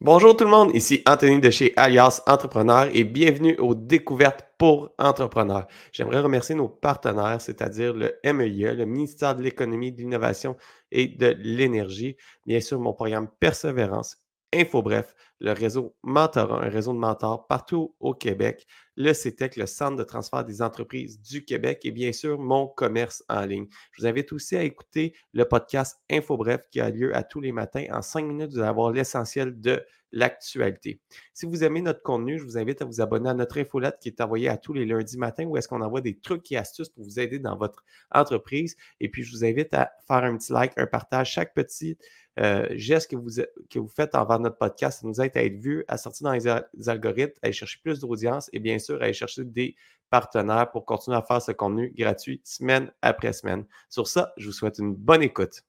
Bonjour tout le monde, ici Anthony de chez Alias Entrepreneur et bienvenue aux découvertes pour entrepreneurs. J'aimerais remercier nos partenaires, c'est-à-dire le MEIE, le ministère de l'Économie, de l'Innovation et de l'Énergie, bien sûr mon programme Persévérance, InfoBref, le réseau Mentorat, un réseau de mentors partout au Québec, le CETEC, le Centre de transfert des entreprises du Québec et bien sûr mon commerce en ligne. Je vous invite aussi à écouter le podcast InfoBref qui a lieu à tous les matins. En cinq minutes, vous allez avoir l'essentiel de l'actualité. Si vous aimez notre contenu, je vous invite à vous abonner à notre infolette qui est envoyée à tous les lundis matins où est-ce qu'on envoie des trucs et astuces pour vous aider dans votre entreprise. Et puis, je vous invite à faire un petit like, un partage. Chaque petit euh, geste que vous, que vous faites envers notre podcast, ça nous aide à être vu, à sortir dans les, algorithmes, à aller chercher plus d'audience et bien sûr à aller chercher des partenaires pour continuer à faire ce contenu gratuit semaine après semaine. Sur ça, je vous souhaite une bonne écoute.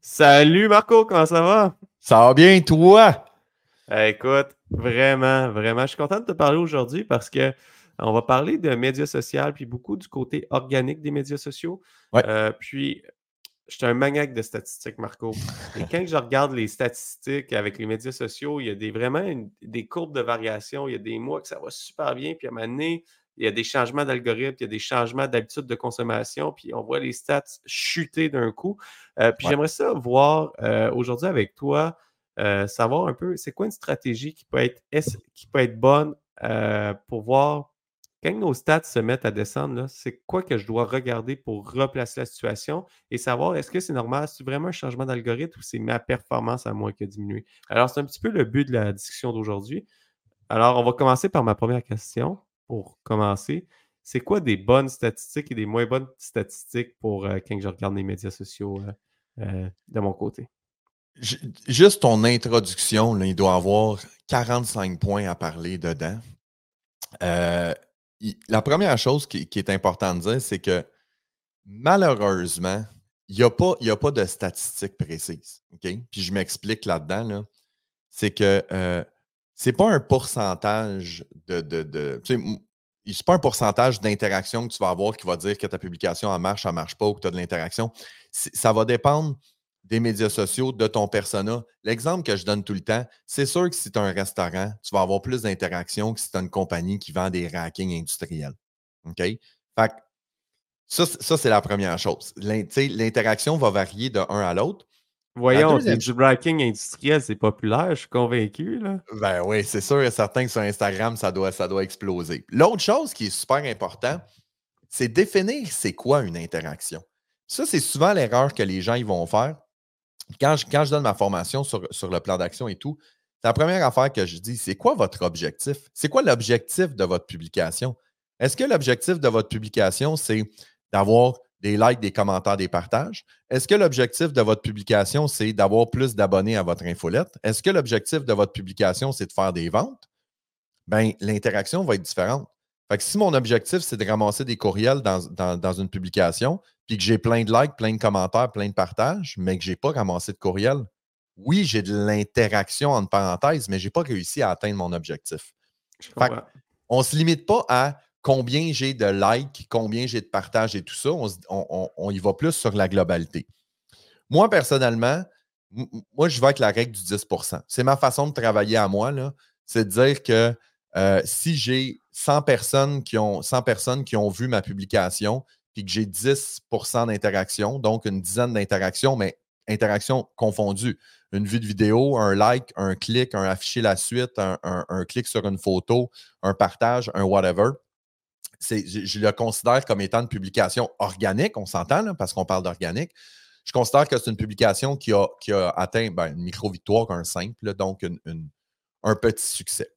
Salut Marco, comment ça va? Ça va bien, toi? Écoute, vraiment, vraiment, je suis content de te parler aujourd'hui parce que on va parler de médias sociaux, puis beaucoup du côté organique des médias sociaux. Euh, puis, je suis un maniaque de statistiques, Marco. Et quand je regarde les statistiques avec les médias sociaux, il y a des, vraiment des courbes de variation. Il y a des mois que ça va super bien, puis à un moment donné, il y a des changements d'algorithme, il y a des changements d'habitude de consommation, puis on voit les stats chuter d'un coup. Euh, puis j'aimerais ça voir euh, aujourd'hui avec toi, euh, savoir un peu, c'est quoi une stratégie qui peut être, qui peut être bonne pour voir quand nos stats se mettent à descendre, c'est quoi que je dois regarder pour replacer la situation et savoir est-ce que c'est normal, c'est vraiment un changement d'algorithme ou c'est ma performance à moi qui a diminué? Alors, c'est un petit peu le but de la discussion d'aujourd'hui. Alors, on va commencer par ma première question pour commencer. C'est quoi des bonnes statistiques et des moins bonnes statistiques pour euh, quand je regarde les médias sociaux euh, euh, de mon côté? Juste ton introduction, il doit avoir 45 points à parler dedans la première chose qui, est importante de dire, c'est que malheureusement, il n'y a, pas, a pas de statistiques précises. Puis je m'explique là-dedans. c'est que euh, ce n'est pas un pourcentage de. de, c'est pas un pourcentage d'interaction que tu vas avoir qui va dire que ta publication marche, elle marche pas ou que tu as de l'interaction. Ça va dépendre des médias sociaux, de ton persona. L'exemple que je donne tout le temps, c'est sûr que si tu as un restaurant, tu vas avoir plus d'interactions que si tu as une compagnie qui vend des rackings industriels. OK? Fait ça, ça c'est la première chose. L'interaction va varier de un à l'autre. Voyons, du racking industriel, c'est populaire, je suis convaincu. Là. Ben oui, c'est sûr et certain que sur Instagram, ça doit, ça doit exploser. L'autre chose qui est super important, c'est définir c'est quoi une interaction. Ça, c'est souvent l'erreur que les gens ils vont faire quand je, donne ma formation sur, le plan d'action et tout, la première affaire que je dis, c'est quoi votre objectif? C'est quoi l'objectif de votre publication? Est-ce que l'objectif de votre publication, c'est d'avoir des likes, des commentaires, des partages? Est-ce que l'objectif de votre publication, c'est d'avoir plus d'abonnés à votre infolette? Est-ce que l'objectif de votre publication, c'est de faire des ventes? Bien, l'interaction va être différente. Fait que si mon objectif, c'est de ramasser des courriels dans, une publication, puis que j'ai plein de likes, plein de commentaires, plein de partages, mais que je n'ai pas ramassé de courriel, oui, j'ai de l'interaction entre parenthèses, mais je n'ai pas réussi à atteindre mon objectif. on ne se limite pas à combien j'ai de likes, combien j'ai de partages et tout ça. On, y va plus sur la globalité. Moi, personnellement, moi, je vais avec la règle du 10% C'est ma façon de travailler à moi. C'est de dire que euh, si j'ai 100 personnes, qui ont, 100 personnes qui ont vu ma publication, puis que j'ai 10% d'interaction, donc une dizaine d'interactions, mais interactions confondues. Une vue de vidéo, un like, un clic, un afficher la suite, un, clic sur une photo, un partage, un whatever. Je, je, le considère comme étant une publication organique, on s'entend, parce qu'on parle d'organique. Je considère que c'est une publication qui a, qui a atteint ben, une micro-victoire, un simple, donc un petit succès.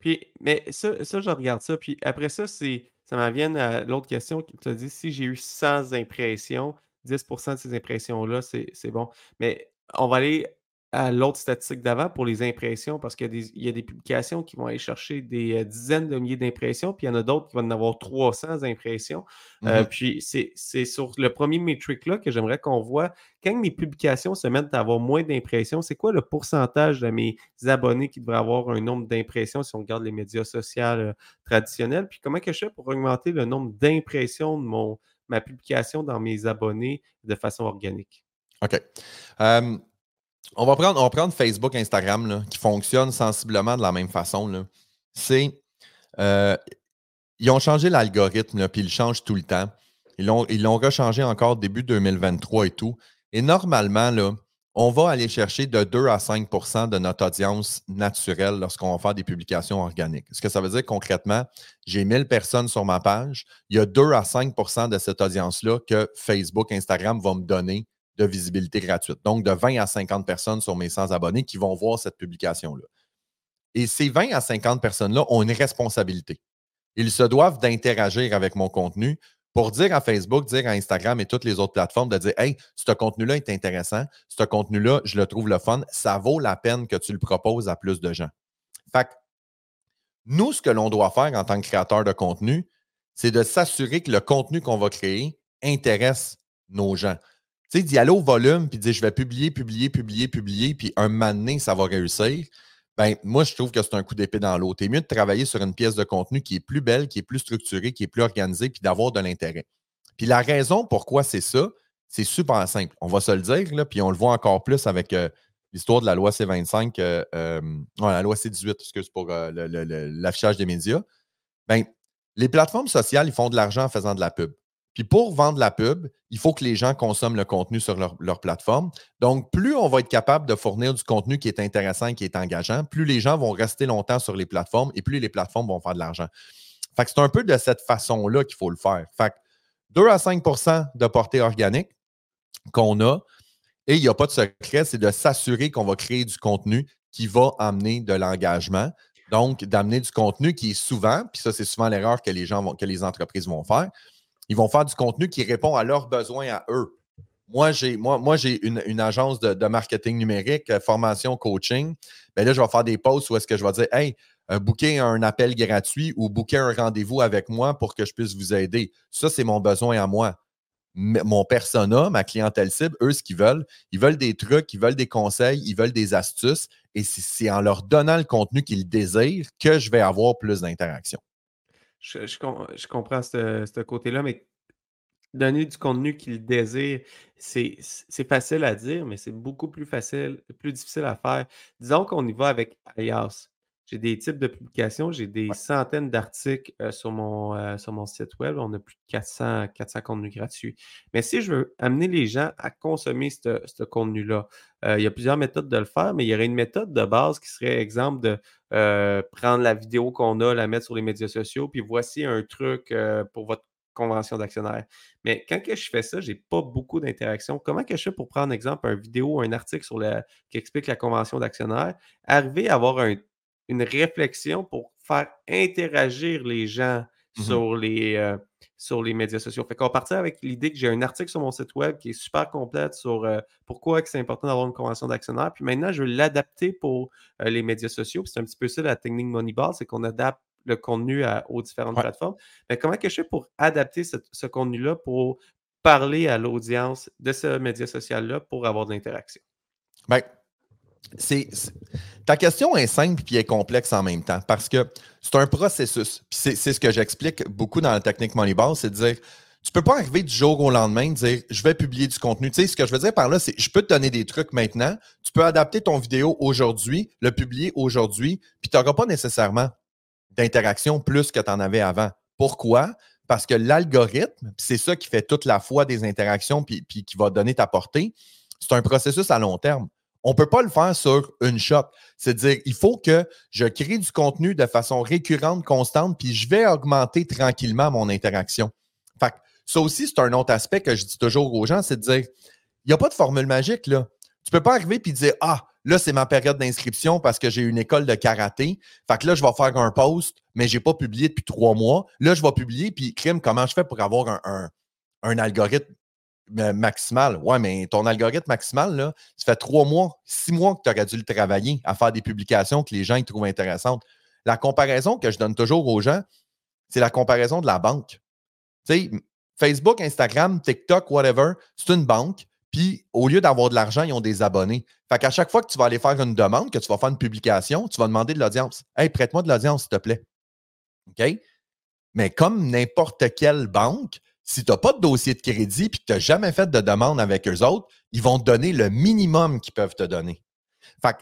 Puis, mais ça, ça, je regarde ça. Puis après ça, c'est ça m'en vient à l'autre question qui te dit si j'ai eu 100 impressions, 10% de ces impressions-là, c'est bon. Mais on va aller à l'autre statistique d'avant pour les impressions, parce qu'il y, a des publications qui vont aller chercher des euh, dizaines de milliers d'impressions, puis il y en a d'autres qui vont en avoir 300 impressions. Euh, mm-hmm. puis c'est sur le premier métrique-là que j'aimerais qu'on voit, quand mes publications se mettent à avoir moins d'impressions, c'est quoi le pourcentage de mes abonnés qui devraient avoir un nombre d'impressions si on regarde les médias sociaux euh, traditionnels? Puis comment que je fais pour augmenter le nombre d'impressions de mon, ma publication dans mes abonnés de façon organique? OK. On va prendre, on va prendre Facebook, Instagram, qui fonctionnent sensiblement de la même façon. C'est. Euh, ils ont changé l'algorithme, puis ils le changent tout le temps. Ils l'ont, rechangé encore début 2023 et tout. Et normalement, on va aller chercher de 2 à 5% de notre audience naturelle lorsqu'on va faire des publications organiques. Ce que ça veut dire concrètement, j'ai 1000 personnes sur ma page, il y a 2 à 5% de cette audience-là que Facebook, Instagram vont me donner de visibilité gratuite. Donc, de 20 à 50 personnes sur mes 100 abonnés qui vont voir cette publication-là. Et ces 20 à 50 personnes-là ont une responsabilité. Ils se doivent d'interagir avec mon contenu pour dire à Facebook, dire à Instagram et toutes les autres plateformes de dire Hey, ce contenu-là est intéressant, ce contenu-là, je le trouve le fun, ça vaut la peine que tu le proposes à plus de gens. Fait que nous, ce que l'on doit faire en tant que créateur de contenu, c'est de s'assurer que le contenu qu'on va créer intéresse nos gens. Tu sais, d'y aller au volume puis de dire je vais publier, publier, publier, publier, puis un moment donné, ça va réussir. Ben, moi, je trouve que c'est un coup d'épée dans l'eau. C'est mieux de travailler sur une pièce de contenu qui est plus belle, qui est plus structurée, qui est plus organisée, puis d'avoir de l'intérêt. Puis la raison pourquoi c'est ça, c'est super simple. On va se le dire, là, puis on le voit encore plus avec euh, l'histoire de la loi C25, euh, euh, la loi C18, excuse pour l'affichage des médias. Ben, les plateformes sociales, ils font de l'argent en faisant de la pub. Puis pour vendre la pub, il faut que les gens consomment le contenu sur leur, plateforme. Donc, plus on va être capable de fournir du contenu qui est intéressant et qui est engageant, plus les gens vont rester longtemps sur les plateformes et plus les plateformes vont faire de l'argent. Fait que c'est un peu de cette façon-là qu'il faut le faire. Fait que 2 à 5% de portée organique qu'on a, et il n'y a pas de secret, c'est de s'assurer qu'on va créer du contenu qui va amener de l'engagement. Donc, d'amener du contenu qui est souvent, puis ça, c'est souvent l'erreur que les gens vont, que les entreprises vont faire, ils vont faire du contenu qui répond à leurs besoins à eux. Moi, j'ai une, agence de, marketing numérique, euh, formation, coaching. Bien là, je vais faire des posts où est-ce que je vais dire Hey, euh, booker un appel gratuit ou booker un rendez-vous avec moi pour que je puisse vous aider. Ça, c'est mon besoin à moi. mon persona, ma clientèle cible, eux, ce qu'ils veulent, ils veulent des trucs, ils veulent des conseils, ils veulent des astuces. Et c'est en leur donnant le contenu qu'ils désirent que je vais avoir plus d'interactions. Je, comprends ce, côté-là, mais donner du contenu qu'il désire, c'est facile à dire, mais c'est beaucoup plus facile, plus difficile à faire. Disons qu'on y va avec Ayas. J'ai des types de publications, j'ai des centaines d'articles euh, sur, mon, euh, sur mon site web. On a plus de 400, 400 contenus gratuits. Mais si je veux amener les gens à consommer ce contenu-là, euh, il y a plusieurs méthodes de le faire, mais il y aurait une méthode de base qui serait exemple de prendre la vidéo qu'on a, la mettre sur les médias sociaux, puis voici un truc pour votre convention d'actionnaire. Mais quand que je fais ça, je n'ai pas beaucoup d'interactions. Comment que je fais pour prendre exemple une vidéo ou un article sur la, qui explique la convention d'actionnaire, arriver à avoir un une réflexion pour faire interagir les gens mmh sur, les, euh, sur les médias sociaux. Fait qu'on va partir avec l'idée que j'ai un article sur mon site web qui est super complète sur euh, pourquoi c'est important d'avoir une convention d'actionnaire. Puis maintenant, je vais l'adapter pour euh, les médias sociaux. c'est un petit peu ça la technique Moneyball, c'est qu'on adapte le contenu aux différentes plateformes. Mais comment que je fais pour adapter ce, contenu-là pour parler à l'audience de ce média social-là pour avoir de l'interaction? Bien, ta question est simple puis est complexe en même temps parce que c'est un processus. c'est, ce que j'explique beaucoup dans la technique Moneyball, c'est de dire tu peux pas arriver du jour au lendemain et dire je vais publier du contenu. Tu sais, ce que je veux dire par là, c'est je peux te donner des trucs maintenant, tu peux adapter ton vidéo aujourd'hui, le publier aujourd'hui, puis tu n'auras pas nécessairement d'interaction plus que tu en avais avant. Pourquoi? Parce que l'algorithme, c'est ça qui fait toute la foi des interactions puis, puis qui va donner ta portée, c'est un processus à long terme. On ne peut pas le faire sur une shot. C'est-à-dire, il faut que je crée du contenu de façon récurrente, constante, puis je vais augmenter tranquillement mon interaction. Fait ça aussi, c'est un autre aspect que je dis toujours aux gens, c'est de dire, il n'y a pas de formule magique, là. Tu ne peux pas arriver et dire, ah, là, c'est ma période d'inscription parce que j'ai une école de karaté. Fait que là, je vais faire un post, mais je n'ai pas publié depuis trois mois. Là, je vais publier, puis crime, comment je fais pour avoir un, un algorithme maximal. Ouais, mais ton algorithme maximal, là, ça fait trois mois, six mois que tu aurais dû le travailler à faire des publications que les gens trouvent intéressantes. La comparaison que je donne toujours aux gens, c'est la comparaison de la banque. Tu sais, Facebook, Instagram, TikTok, whatever, c'est une banque. Puis, au lieu d'avoir de l'argent, ils ont des abonnés. Fait qu'à chaque fois que tu vas aller faire une demande, que tu vas faire une publication, tu vas demander de l'audience. Hey, prête-moi de l'audience, s'il te plaît. OK? Mais comme n'importe quelle banque, Si tu n'as pas de dossier de crédit et que tu n'as jamais fait de demande avec eux autres, ils vont donner le minimum qu'ils peuvent te donner.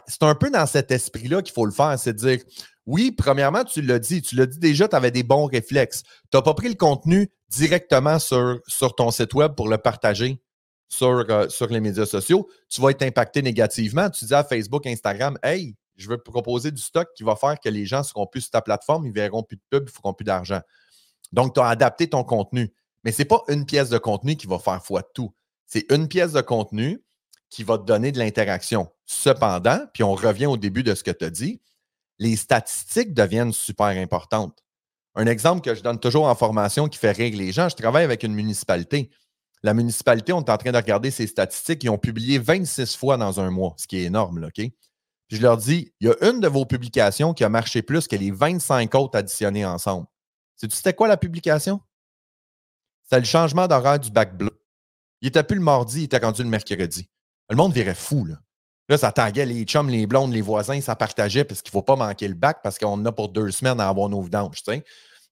C'est un peu dans cet esprit-là qu'il faut le faire, c'est de dire oui, premièrement, tu l'as dit, tu l'as dit déjà, tu avais des bons réflexes. Tu n'as pas pris le contenu directement sur, ton site web pour le partager sur, euh, sur les médias sociaux. Tu vas être impacté négativement. Tu dis à Facebook, Instagram, hey, je veux proposer du stock qui va faire que les gens seront plus sur ta plateforme, ils verront plus de pub, ils feront plus d'argent. Donc, tu as adapté ton contenu. Mais ce n'est pas une pièce de contenu qui va faire foi de tout. C'est une pièce de contenu qui va te donner de l'interaction. Cependant, puis on revient au début de ce que tu as dit, les statistiques deviennent super importantes. Un exemple que je donne toujours en formation qui fait rire les gens, je travaille avec une municipalité. La municipalité, on est en train de regarder ses statistiques. Ils ont publié 26 fois dans un mois, ce qui est énorme, OK? Puis je leur dis, il y a une de vos publications qui a marché plus que les 25 autres additionnées ensemble. Sais-tu c'était quoi la publication? C'était le changement d'horaire du bac bleu. Il était plus le mardi, il était rendu le mercredi. Le monde virait fou, là. Là, ça taguait les chums, les blondes, les voisins, ça partageait parce qu'il ne faut pas manquer le bac parce qu'on a pour deux semaines à avoir nos vidanges.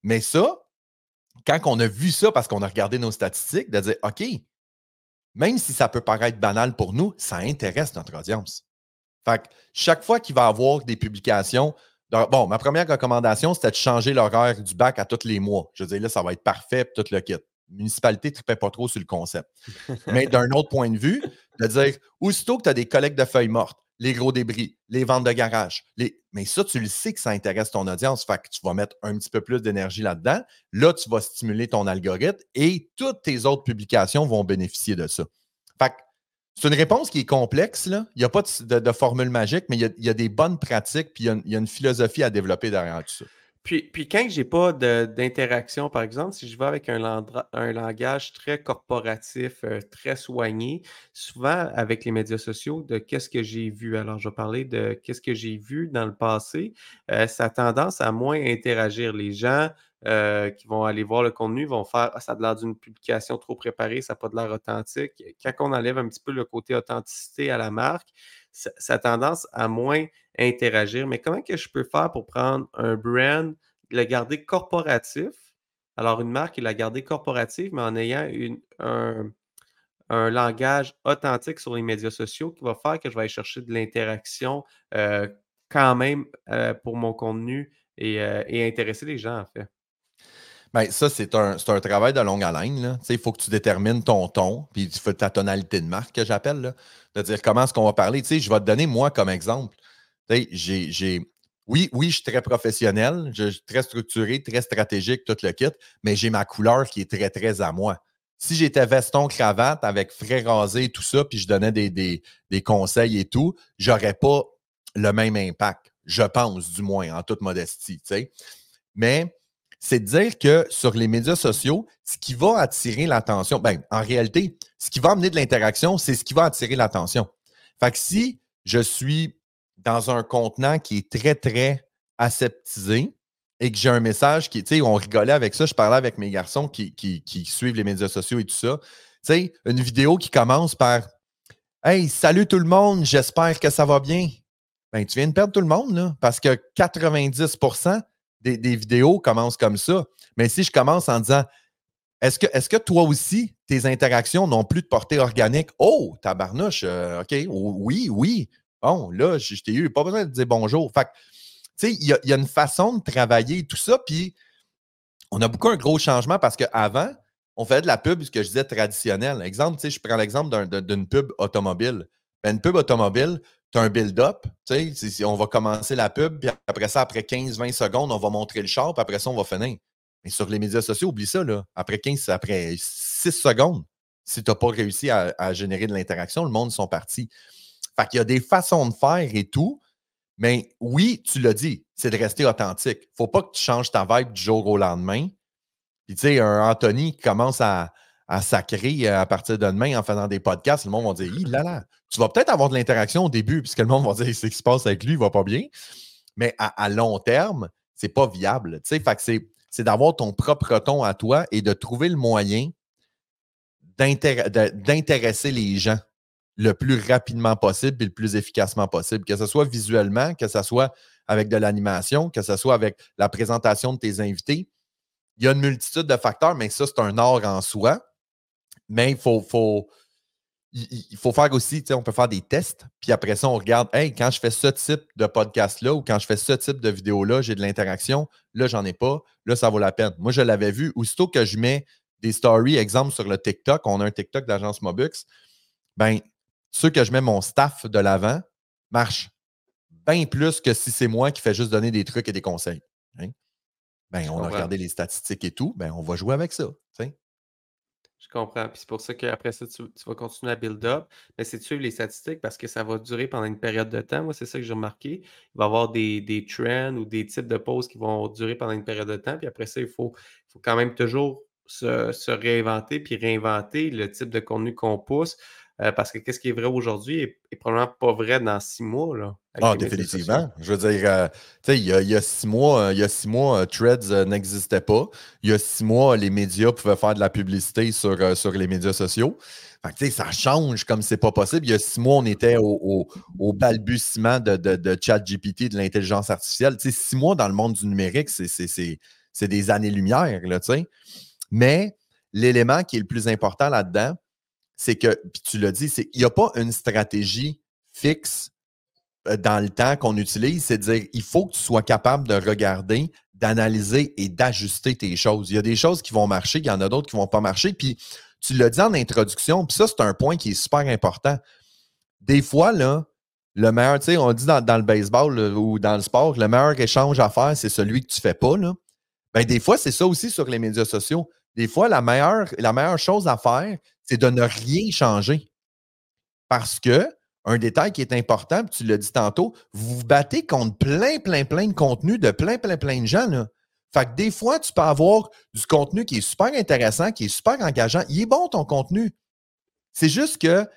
Mais ça, quand on a vu ça parce qu'on a regardé nos statistiques, de dire OK, même si ça peut paraître banal pour nous, ça intéresse notre audience. Fait que chaque fois qu'il va y avoir des publications, bon, ma première recommandation, c'était de changer l'horaire du bac à tous les mois. Je veux dire, là, ça va être parfait, tout le kit municipalité ne tripait pas trop sur le concept. Mais d'un autre point de vue, de dire, aussitôt que tu as des collectes de feuilles mortes, les gros débris, les ventes de garage, les... mais ça, tu le sais que ça intéresse ton audience, fait que tu vas mettre un petit peu plus d'énergie là-dedans. Là, tu vas stimuler ton algorithme et toutes tes autres publications vont bénéficier de ça. Fait que c'est une réponse qui est complexe. Là. Il n'y a pas de, formule magique, mais il y, a, des bonnes pratiques, puis il y, a, une philosophie à développer derrière tout ça. Puis, puis quand j'ai pas d'interaction, par exemple, si je vais avec un, langage très corporatif, euh, très soigné, souvent avec les médias sociaux, de qu'est-ce que j'ai vu? Alors, je vais parler de qu'est-ce que j'ai vu dans le passé. Euh, ça a tendance à moins interagir. Les gens euh, qui vont aller voir le contenu vont faire ah, ça a l'air d'une publication trop préparée, ça n'a pas de l'air authentique. Quand on enlève un petit peu le côté authenticité à la marque, ça, a tendance à moins interagir. Mais comment que je peux faire pour prendre un brand, le garder corporatif? Alors, une marque, il la garder corporative, mais en ayant un, langage authentique sur les médias sociaux qui va faire que je vais aller chercher de l'interaction euh, quand même euh, pour mon contenu et, euh, et, intéresser les gens, en fait. Bien, ça, c'est un, un, travail de longue haleine. Il faut que tu détermines ton ton, puis tu fais ta tonalité de marque que j'appelle, de dire comment est-ce qu'on va parler. je vais te donner moi comme exemple. Oui, oui, je suis très professionnel, je suis très structuré, très stratégique, tout le kit, mais j'ai ma couleur qui est très, très à moi. Si j'étais veston, cravate, avec frais rasés et tout ça, puis je donnais des, des, des conseils et tout, j'aurais pas le même impact, je pense, du moins, en toute modestie. Mais c'est de dire que sur les médias sociaux, ce qui va attirer l'attention, ben, en réalité, ce qui va amener de l'interaction, c'est ce qui va attirer l'attention. Fait si je suis dans un contenant qui est très, très aseptisé et que j'ai un message qui, tu sais, on rigolait avec ça, je parlais avec mes garçons qui, qui, suivent les médias sociaux et tout ça. Tu sais, une vidéo qui commence par Hey, salut tout le monde, j'espère que ça va bien. Ben, tu viens de perdre tout le monde, là, parce que 90 des, vidéos commencent comme ça. Mais si je commence en disant est-ce que, toi aussi, tes interactions n'ont plus de portée organique? Oh, tabarnouche, euh, OK, oui, oui. Bon, là, je, t'ai eu, pas besoin de dire bonjour. Fait tu sais, il y, a une façon de travailler tout ça, puis on a beaucoup un gros changement parce qu'avant, on faisait de la pub, ce que je disais traditionnelle. Exemple, tu je prends l'exemple d'une pub automobile. Ben, une pub automobile, un build-up. On va commencer la pub, puis après ça, après 15-20 secondes, on va montrer le char, puis après ça, on va finir. Mais sur les médias sociaux, oublie ça. Là. Après 15, après 6 secondes, si tu n'as pas réussi à, générer de l'interaction, le monde sont partis. Fait qu'il y a des façons de faire et tout. Mais oui, tu l'as dit, c'est de rester authentique. Il faut pas que tu changes ta vibe du jour au lendemain. Puis, tu sais, un Anthony qui commence à, à sacrer euh, à partir de demain en faisant des podcasts, le monde va dire là là, tu vas peut-être avoir de l'interaction au début, puisque le monde va dire ce qui se passe avec lui, il va pas bien. Mais à, long terme, c'est pas viable. Fait c'est d'avoir ton propre ton à toi et de trouver le moyen d'intéresser les gens le plus rapidement possible et le plus efficacement possible, que ce soit visuellement, que ce soit avec de l'animation, que ce soit avec la présentation de tes invités. il y a une multitude de facteurs, mais ça, c'est un art en soi. Mais il faut, il faut faire aussi, on peut faire des tests, puis après ça, on regarde, hey, quand je fais ce type de podcast-là ou quand je fais ce type de vidéo-là, j'ai de l'interaction, là, j'en ai pas, là, ça vaut la peine. Moi, je l'avais vu, aussitôt que je mets des stories, exemple sur le TikTok, on a un TikTok d'agence Mobux, ben, ceux que je mets mon staff de l'avant marchent bien plus que si c'est moi qui fais juste donner des trucs et des conseils. Hein. Ben, on a regardé les statistiques et tout, ben, on va jouer avec ça. Je comprends. Puis c'est pour ça qu'après ça, tu, vas continuer à build up. Mais c'est de suivre les statistiques parce que ça va durer pendant une période de temps. Moi, c'est ça que j'ai remarqué. Il va y avoir des, des trends ou des types de pauses qui vont durer pendant une période de temps. Puis après ça, il faut, faut quand même toujours se, réinventer puis réinventer le type de contenu qu'on pousse. Euh, parce que qu'est-ce qui est vrai aujourd'hui est, probablement pas vrai dans six mois. Là, ah, définitivement. Je veux dire, euh, tu sais, il y, a six mois, il y a six mois, euh, Threads n'existait pas. Il y a six mois, les médias pouvaient faire de la publicité sur, sur les médias sociaux. Fait ça change comme c'est pas possible. Il y a six mois, on était au, balbutiement de, de, de chat GPT, de l'intelligence artificielle. sais, six mois dans le monde du numérique, c'est des années-lumière. Mais l'élément qui est le plus important là-dedans, c'est que, puis tu l'as dit, c'est qu'il n'y a pas une stratégie fixe euh, dans le temps qu'on utilise, c'est de dire il faut que tu sois capable de regarder, d'analyser et d'ajuster tes choses. Il y a des choses qui vont marcher, il y en a d'autres qui ne vont pas marcher. Puis tu l'as dit en introduction, puis ça, c'est un point qui est super important. Des fois, là, le meilleur, tu sais, on dit dans, le baseball ou dans le sport, le meilleur échange à faire, c'est celui que tu ne fais pas. Là. Ben, des fois, c'est ça aussi sur les médias sociaux. Des fois, la meilleure, la meilleure chose à faire, c'est de ne rien changer. Parce que, un détail qui est important, tu l'as dit tantôt, vous vous battez contre plein, plein, plein de contenus de plein, plein, plein de gens. Là. Fait que des fois, tu peux avoir du contenu qui est super intéressant, qui est super engageant. Il est bon ton contenu. C'est juste que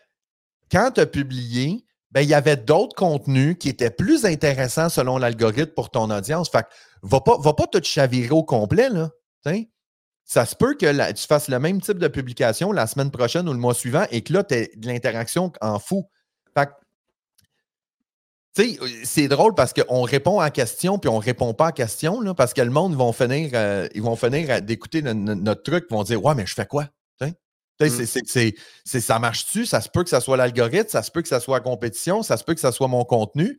quand tu as publié, ben, il y avait d'autres contenus qui étaient plus intéressants selon l'algorithme pour ton audience. Fait que va pas, va pas te chavirer au complet. Là, ça se peut que tu fasses le même type de publication la semaine prochaine ou le mois suivant et que là, tu aies de l'interaction en fou. Fait tu sais, c'est drôle parce qu'on répond à question puis on ne répond pas à question là, parce que le monde vont finir, euh, ils vont finir d'écouter notre truc ils vont dire Ouais, mais je fais quoi? Mm. C'est, ça marche-tu? Ça se peut que ça soit l'algorithme, ça se peut que ça soit la compétition, ça se peut que ça soit mon contenu.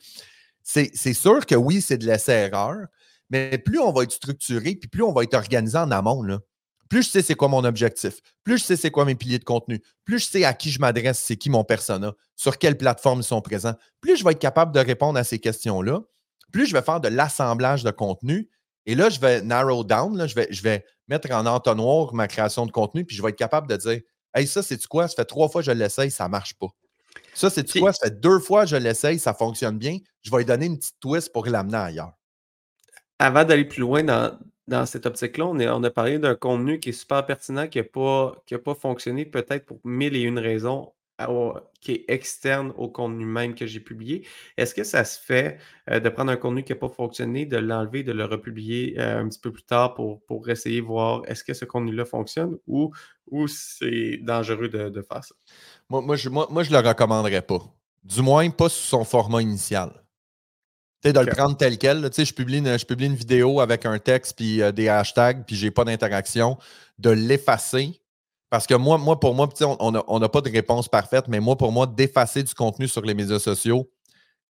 C'est, sûr que oui, c'est de l'essai-erreur, mais plus on va être structuré, puis plus on va être organisé en amont, là, plus je sais c'est quoi mon objectif, plus je sais c'est quoi mes piliers de contenu, plus je sais à qui je m'adresse, c'est qui mon persona, sur quelle plateforme ils sont présents, plus je vais être capable de répondre à ces questions-là, plus je vais faire de l'assemblage de contenu. Et là, je vais narrow down, je, vais, je vais mettre en entonnoir ma création de contenu, puis je vais être capable de dire Hey, ça, c'est quoi? Ça fait trois fois que je l'essaye, ça ne marche pas. Ça, c'est quoi? Ça fait deux fois que je l'essaye, ça fonctionne bien. Je vais lui donner une petite twist pour l'amener ailleurs. Avant d'aller plus loin dans, dans cette optique-là, on, a parlé d'un contenu qui est super pertinent, qui n'a pas, pas fonctionné peut-être pour mille et une raisons, qui est externe au contenu même que j'ai publié. Est-ce que ça se fait euh, de prendre un contenu qui n'a pas fonctionné, de l'enlever, de le republier euh, un petit peu plus tard pour, pour essayer de voir est-ce que ce contenu-là fonctionne ou, ou c'est dangereux de, faire ça? Moi, moi, je ne moi, je le recommanderais pas. Du moins, pas sous son format initial de le prendre tel quel. je, publie une, je publie une vidéo avec un texte puis euh, des hashtags, puis j'ai pas d'interaction, de l'effacer. Parce que moi, moi pour moi, on n'a pas de réponse parfaite, mais moi, pour moi, d'effacer du contenu sur les médias sociaux,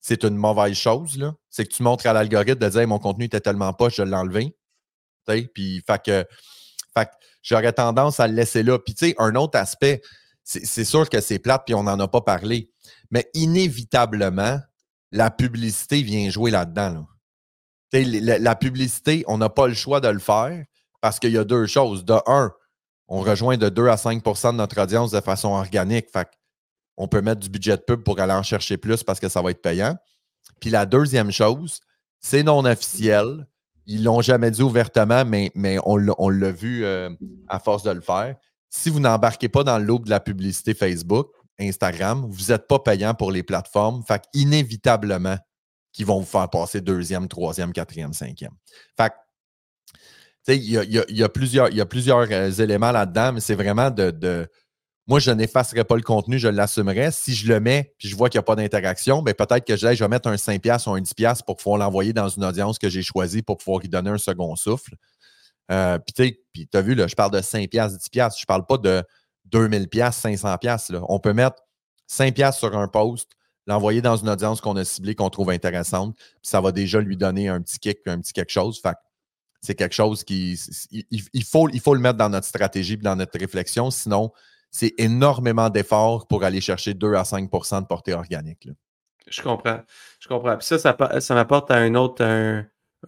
c'est une mauvaise chose. C'est que tu montres à l'algorithme de dire mon contenu était tellement pas, je l'ai enlevé. Puis, fait que, fait j'aurais tendance à le laisser là. Puis, tu sais, un autre aspect, c'est sûr que c'est plate, puis on n'en a pas parlé. Mais inévitablement, la publicité vient jouer là-dedans. La, publicité, on n'a pas le choix de le faire parce qu'il y a deux choses. De un, on rejoint de 2 à 5% de notre audience de façon organique. On peut mettre du budget de pub pour aller en chercher plus parce que ça va être payant. Puis la deuxième chose, c'est non officiel. Ils ne l'ont jamais dit ouvertement, mais, on l'a vu euh, à force de le faire. Si vous n'embarquez pas dans loop de la publicité Facebook, Instagram, vous n'êtes pas payant pour les plateformes. Fait inévitablement, qu'ils vont vous faire passer deuxième, troisième, quatrième, cinquième. Fait il y a, plusieurs, y a plusieurs euh, éléments là-dedans, mais c'est vraiment de, Moi, je n'effacerai pas le contenu, je l'assumerai. Si je le mets puis je vois qu'il n'y a pas d'interaction, ben peut-être que je, je vais mettre un 5$ ou un 10$ pour pouvoir l'envoyer dans une audience que j'ai choisie pour pouvoir y donner un second souffle. Euh, puis tu as vu, là, je parle de 5 piastres, 10 piastres. Je ne parle pas de 2000 piastres, 500 piastres. On peut mettre 5 piastres sur un post, l'envoyer dans une audience qu'on a ciblée, qu'on trouve intéressante, puis ça va déjà lui donner un petit kick, un petit quelque chose. C'est quelque chose qui. Il, faut, le mettre dans notre stratégie dans notre réflexion. Sinon, c'est énormément d'efforts pour aller chercher 2 à 5% de portée organique. Je comprends. Je comprends. Puis ça, ça, m'apporte à une autre,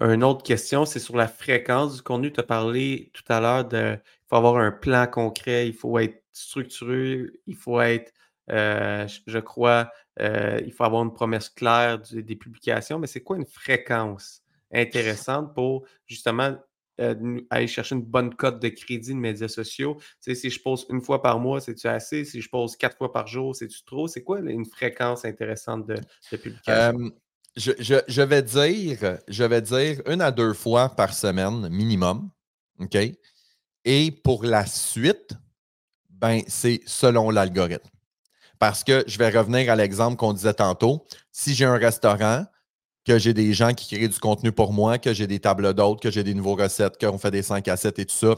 un, autre question. C'est sur la fréquence du contenu. Tu as parlé tout à l'heure de. Il faut avoir un plan concret, il faut être structuré, il faut être, euh, je, crois, euh, il faut avoir une promesse claire des publications. Mais c'est quoi une fréquence? intéressante pour justement euh, aller chercher une bonne cote de crédit de médias sociaux? Si je pose une fois par mois, c'est-tu assez? Si je pose quatre fois par jour, c'est-tu trop? C'est quoi une fréquence intéressante de, publication? je, vais dire, je vais dire une à deux fois par semaine minimum. OK? Et pour la suite, ben, c'est selon l'algorithme. Parce que je vais revenir à l'exemple qu'on disait tantôt. Si j'ai un restaurant, que j'ai des gens qui créent du contenu pour moi, que j'ai des tables d'hôtes, que j'ai des nouveaux recettes, qu'on fait des 5 à 7 et tout ça,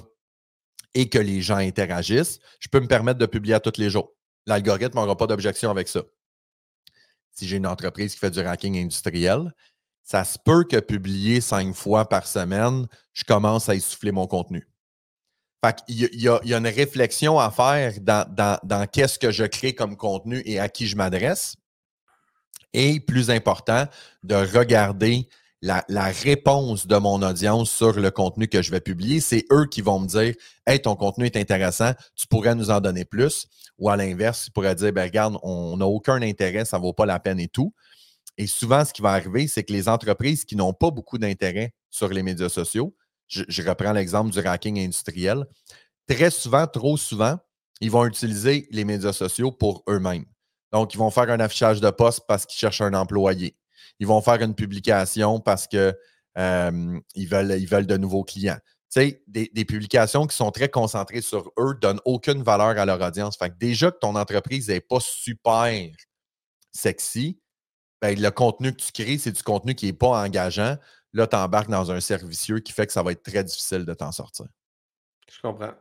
et que les gens interagissent, je peux me permettre de publier à tous les jours. L'algorithme n'aura pas d'objection avec ça. Si j'ai une entreprise qui fait du ranking industriel, ça se peut que publier cinq fois par semaine, je commence à essouffler mon contenu. Fait il, y a, y a, une réflexion à faire dans, dans qu'est-ce que je crée comme contenu et à qui je m'adresse. Et plus important, de regarder la, réponse de mon audience sur le contenu que je vais publier. C'est eux qui vont me dire Hey, ton contenu est intéressant, tu pourrais nous en donner plus. Ou à l'inverse, ils pourraient dire ben, Regarde, on n'a aucun intérêt, ça ne vaut pas la peine et tout. Et souvent, ce qui va arriver, c'est que les entreprises qui n'ont pas beaucoup d'intérêt sur les médias sociaux, je, reprends l'exemple du ranking industriel, très souvent, trop souvent, ils vont utiliser les médias sociaux pour eux-mêmes. Donc, ils vont faire un affichage de poste parce qu'ils cherchent un employé. Ils vont faire une publication parce qu'ils veulent, ils veulent de nouveaux clients. Tu des, publications qui sont très concentrées sur eux donnent aucune valeur à leur audience. Fait déjà que ton entreprise n'est pas super sexy, ben, le contenu que tu crées, c'est du contenu qui n'est pas engageant. Là, tu embarques dans un servicieux qui fait que ça va être très difficile de t'en sortir. Je comprends.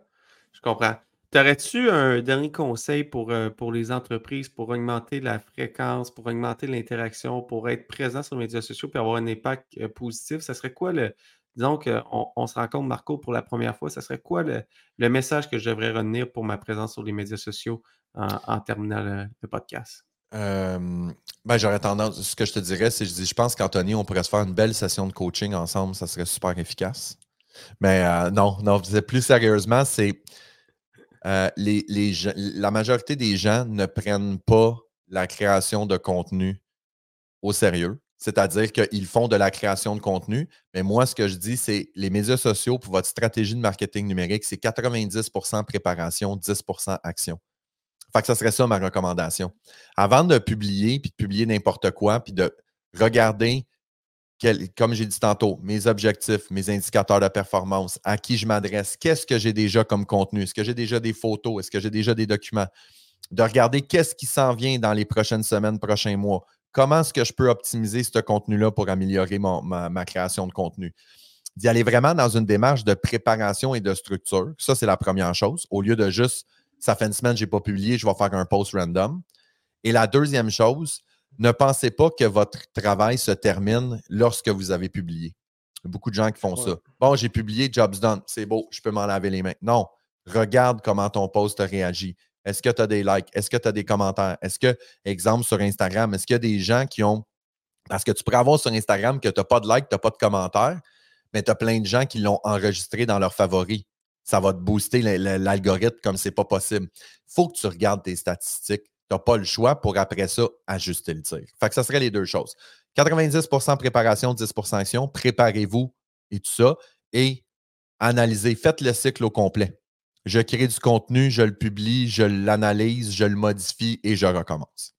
Je comprends. T'aurais-tu un dernier conseil pour, euh, les entreprises pour augmenter la fréquence, pour augmenter l'interaction, pour être présent sur les médias sociaux et avoir un impact euh, positif? Ça serait quoi le. Disons qu'on on se rencontre, Marco, pour la première fois. Ça serait quoi le, message que je devrais retenir pour ma présence sur les médias sociaux en, terminant le, podcast? Ben, j'aurais tendance, ce que je te dirais, c'est je dis, je pense qu'Anthony, on pourrait se faire une belle session de coaching ensemble, ça serait super efficace. Mais euh, non, non, plus sérieusement, c'est euh, les, la majorité des gens ne prennent pas la création de contenu au sérieux. C'est-à-dire qu'ils font de la création de contenu. Mais moi, ce que je dis, c'est les médias sociaux pour votre stratégie de marketing numérique, c'est 90% préparation, 10% action. Fait que ça serait ça ma recommandation. Avant de publier, puis de publier n'importe quoi, puis de regarder comme j'ai dit tantôt, mes objectifs, mes indicateurs de performance, à qui je m'adresse, qu'est-ce que j'ai déjà comme contenu, est-ce que j'ai déjà des photos, est-ce que j'ai déjà des documents, de regarder qu'est-ce qui s'en vient dans les prochaines semaines, prochains mois, comment est-ce que je peux optimiser ce contenu-là pour améliorer ma, création de contenu. D'y aller vraiment dans une démarche de préparation et de structure. Ça, c'est la première chose. Au lieu de juste, ça fait une semaine que je n'ai pas publié, je vais faire un post random. Et la deuxième chose, ne pensez pas que votre travail se termine lorsque vous avez publié. Il y a beaucoup de gens qui font ça. Bon, j'ai publié, jobs done, c'est beau, je peux m'en laver les mains. Non, regarde comment ton post réagit. Est-ce que tu as des likes? Est-ce que tu as des commentaires? Est-ce que, exemple sur Instagram, est-ce qu'il y a des gens qui ont. Parce que tu pourrais avoir sur Instagram que tu n'as pas de likes, tu n'as pas de commentaires, mais tu as plein de gens qui l'ont enregistré dans leurs favoris. Ça va te booster l'algorithme comme c'est pas possible. Il faut que tu regardes tes statistiques. Tu n'as pas le choix pour après ça ajuster le tir. Fait que ça serait les deux choses. 90% préparation, 10% action. Préparez-vous et tout ça. Et analysez, faites le cycle au complet. Je crée du contenu, je le publie, je l'analyse, je le modifie et je recommence.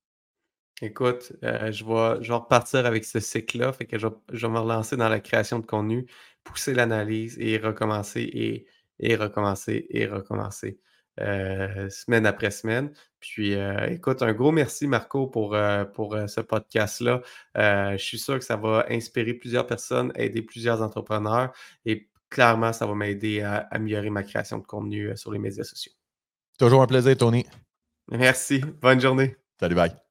Écoute, euh, je, vais, je, repartir avec ce cycle-là. Fait que je, vais me relancer dans la création de contenu, pousser l'analyse et recommencer et, et recommencer et recommencer. Euh, semaine après semaine. Puis, euh, écoute, un gros merci, Marco, pour, euh, pour ce podcast-là. je suis sûr que ça va inspirer plusieurs personnes, aider plusieurs entrepreneurs. Et clairement, ça va m'aider à améliorer ma création de contenu sur les médias sociaux. Toujours un plaisir, Tony. Merci. Bonne journée. Salut, bye.